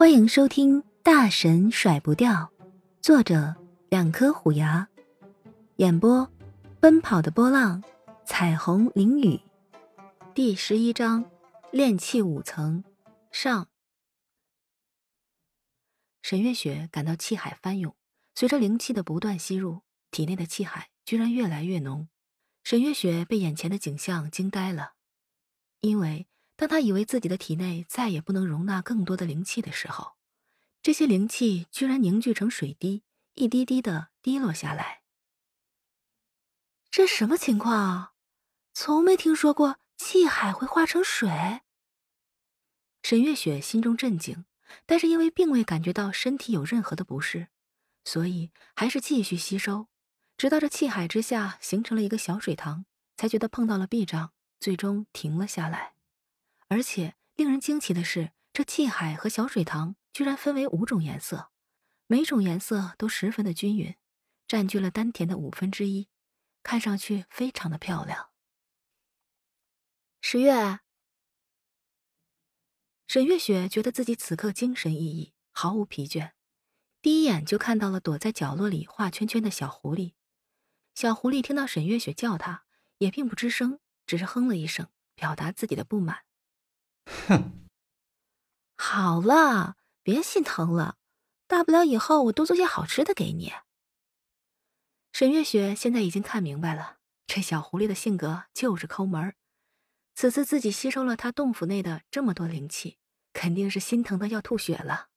欢迎收听《大神甩不掉》，作者两颗虎牙，演播奔跑的波浪，彩虹淋雨，第十一章炼气五层上。沈月雪感到气海翻涌，随着灵气的不断吸入，体内的气海居然越来越浓。沈月雪被眼前的景象惊呆了，因为。当他以为自己的体内再也不能容纳更多的灵气的时候，这些灵气居然凝聚成水滴，一滴滴的滴落下来。这什么情况啊？从没听说过气海会化成水。沈月雪心中震惊，但是因为并未感觉到身体有任何的不适，所以还是继续吸收，直到这气海之下形成了一个小水塘，才觉得碰到了壁障，最终停了下来。而且令人惊奇的是，这气海和小水塘居然分为五种颜色，每种颜色都十分的均匀，占据了丹田的五分之一，看上去非常的漂亮。十月，沈月雪觉得自己此刻精神奕奕，毫无疲倦，第一眼就看到了躲在角落里画圈圈的小狐狸。小狐狸听到沈月雪叫它，也并不吱声，只是哼了一声，表达自己的不满。哼，好了，别心疼了，大不了以后我多做些好吃的给你。沈月雪现在已经看明白了，这小狐狸的性格就是抠门此次自己吸收了他洞府内的这么多灵气，肯定是心疼的要吐血了。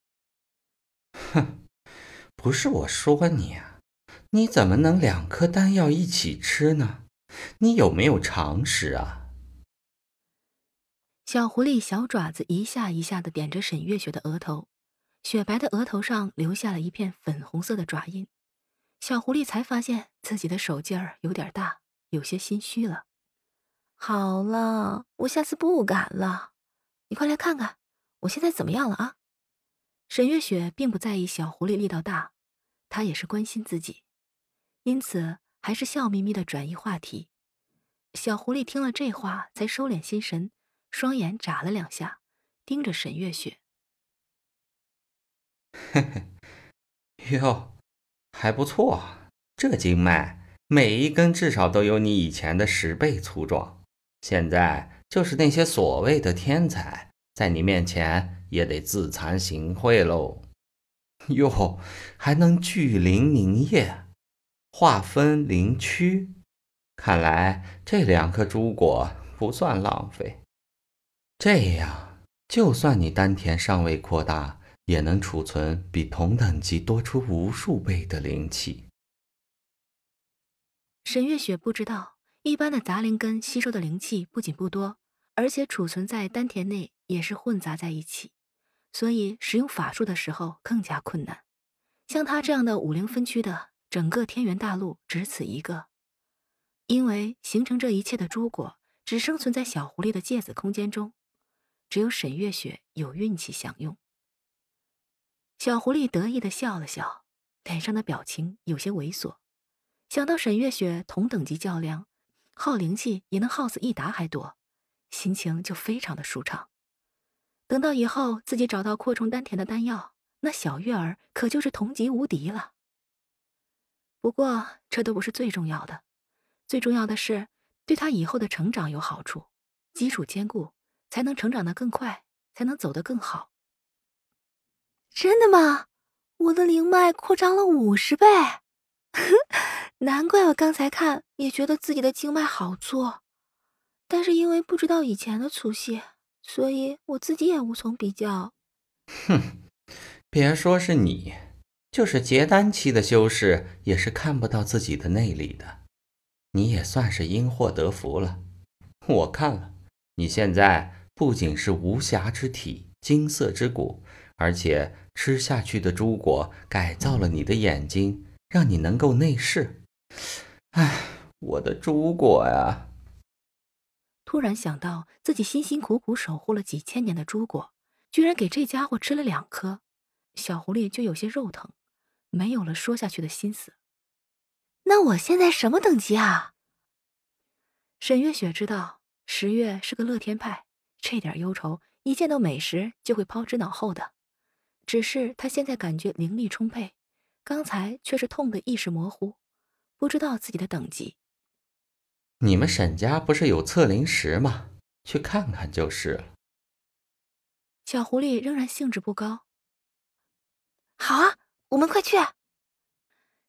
哼，不是我说你啊，你怎么能两颗丹药一起吃呢？你有没有常识啊？小狐狸小爪子一下一下的点着沈月雪的额头，雪白的额头上留下了一片粉红色的爪印。小狐狸才发现自己的手劲儿有点大，有些心虚了。好了，我下次不敢了。你快来看看，我现在怎么样了啊？沈月雪并不在意小狐狸力道大，她也是关心自己，因此还是笑眯眯的转移话题。小狐狸听了这话，才收敛心神。双眼眨了两下，盯着沈月雪。嘿嘿，哟，还不错，这经脉每一根至少都有你以前的十倍粗壮。现在就是那些所谓的天才，在你面前也得自惭形秽喽。哟，还能聚灵凝液，划分灵区，看来这两颗珠果不算浪费。这样，就算你丹田尚未扩大，也能储存比同等级多出无数倍的灵气。沈月雪不知道，一般的杂灵根吸收的灵气不仅不多，而且储存在丹田内也是混杂在一起，所以使用法术的时候更加困难。像他这样的五灵分区的，整个天元大陆只此一个，因为形成这一切的诸果只生存在小狐狸的芥子空间中。只有沈月雪有运气享用。小狐狸得意的笑了笑，脸上的表情有些猥琐。想到沈月雪同等级较量，耗灵气也能耗死一打还多，心情就非常的舒畅。等到以后自己找到扩充丹田的丹药，那小月儿可就是同级无敌了。不过这都不是最重要的，最重要的是对他以后的成长有好处，基础坚固。才能成长的更快，才能走得更好。真的吗？我的灵脉扩张了五十倍，难怪我刚才看也觉得自己的经脉好粗。但是因为不知道以前的粗细，所以我自己也无从比较。哼，别说是你，就是结丹期的修士也是看不到自己的内力的。你也算是因祸得福了。我看了，你现在。不仅是无瑕之体、金色之骨，而且吃下去的朱果改造了你的眼睛，让你能够内视。唉，我的朱果呀！突然想到自己辛辛苦苦守护了几千年的朱果，居然给这家伙吃了两颗，小狐狸就有些肉疼，没有了说下去的心思。那我现在什么等级啊？沈月雪知道十月是个乐天派。这点忧愁，一见到美食就会抛之脑后的。只是他现在感觉灵力充沛，刚才却是痛得意识模糊，不知道自己的等级。你们沈家不是有测灵石吗？去看看就是了。小狐狸仍然兴致不高。好啊，我们快去！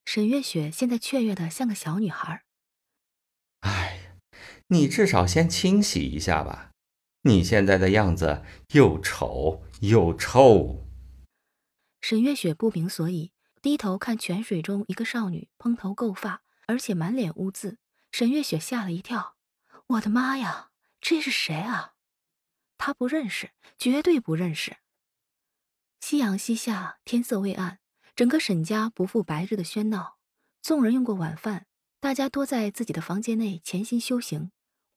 沈月雪现在雀跃的像个小女孩。哎，你至少先清洗一下吧，你现在的样子又丑又臭。沈月雪不明所以，低头看泉水中一个少女蓬头垢发，而且满脸污渍。沈月雪吓了一跳，我的妈呀，这是谁啊？她不认识，绝对不认识。夕阳西下，天色未暗，整个沈家不复白日的喧闹。众人用过晚饭，大家多在自己的房间内潜心修行，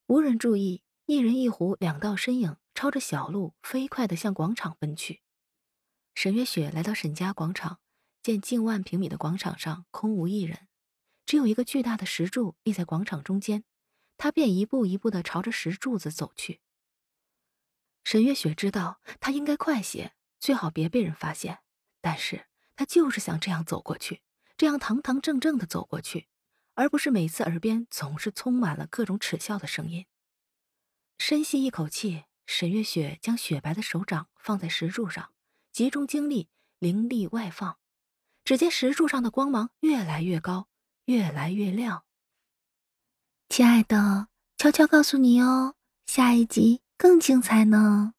无人注意。一人一狐两道身影朝着小路，飞快地向广场奔去。沈月雪来到沈家广场，见近万平米的广场上空无一人，只有一个巨大的石柱立在广场中间，她便一步一步地朝着石柱子走去。沈月雪知道，她应该快些。最好别被人发现，但是他就是想这样走过去，这样堂堂正正的走过去，而不是每次耳边总是充满了各种耻笑的声音。深吸一口气，沈月雪将雪白的手掌放在石柱上，集中精力，灵力外放。只见石柱上的光芒越来越高，越来越亮。亲爱的，悄悄告诉你哦，下一集更精彩呢。